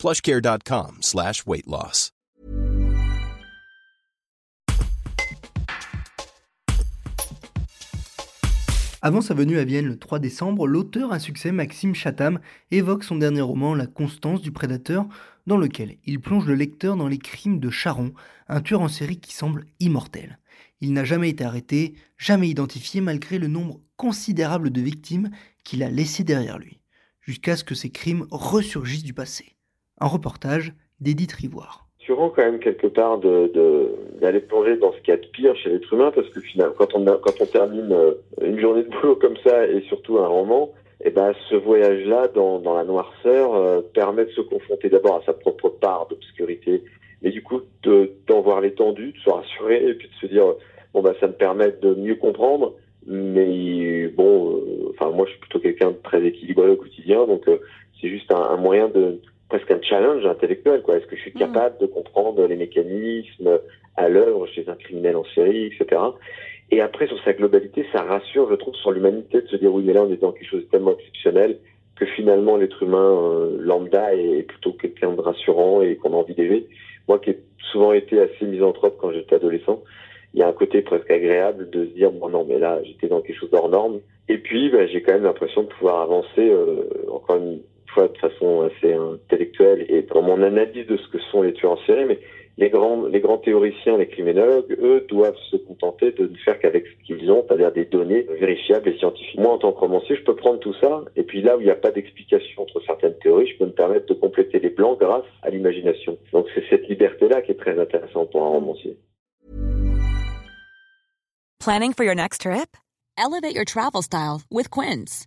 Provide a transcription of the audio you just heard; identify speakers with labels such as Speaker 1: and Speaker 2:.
Speaker 1: plushcare.com slash weight.
Speaker 2: Avant sa venue à Vienne le 3 décembre, l'auteur à succès Maxime Chatham évoque son dernier roman La Constance du Prédateur, dans lequel il plonge le lecteur dans les crimes de Charon, un tueur en série qui semble immortel. Il n'a jamais été arrêté, jamais identifié malgré le nombre considérable de victimes qu'il a laissées derrière lui, jusqu'à ce que ces crimes ressurgissent du passé. Un reportage d'Edith Rivoire.
Speaker 3: Rassurant quand même quelque part de d'aller plonger dans ce qu'il y a de pire chez l'être humain parce que finalement quand on quand on termine euh, une journée de boulot comme ça et surtout un roman eh ben ce voyage là dans, dans la noirceur euh, permet de se confronter d'abord à sa propre part d'obscurité mais du coup d'en voir l'étendue de se rassurer et puis de se dire bon bah ça me permet de mieux comprendre mais bon euh, enfin moi je suis plutôt quelqu'un de très équilibré au quotidien donc c'est juste un moyen de presque un challenge intellectuel. Quoi. Est-ce que je suis mm. capable de comprendre les mécanismes à l'œuvre chez un criminel en série, etc. Et après, sur sa globalité, ça rassure, je trouve, sur l'humanité de se dire oui, mais là, on est dans quelque chose de tellement exceptionnel que finalement, l'être humain euh, lambda est plutôt quelqu'un de rassurant et qu'on a envie d'aider. Moi, qui ai souvent été assez misanthrope quand j'étais adolescent, il y a un côté presque agréable de se dire bon non, mais là, j'étais dans quelque chose d'hors norme. Et puis, ben, j'ai quand même l'impression de pouvoir avancer euh, encore une fois de façon assez intellectuelle et dans mon analyse de ce que sont les tueurs en série, mais les grands, les grands théoriciens, les criminologues, eux, doivent se contenter de ne faire qu'avec ce qu'ils ont, c'est-à-dire des données vérifiables et scientifiques. Moi, en tant que romancier, je peux prendre tout ça, et puis là où il n'y a pas d'explication entre certaines théories, je peux me permettre de compléter les blancs grâce à l'imagination. Donc c'est cette liberté-là qui est très intéressante pour un romancier.
Speaker 4: Planning for your next trip? Elevate your travel style with Quince.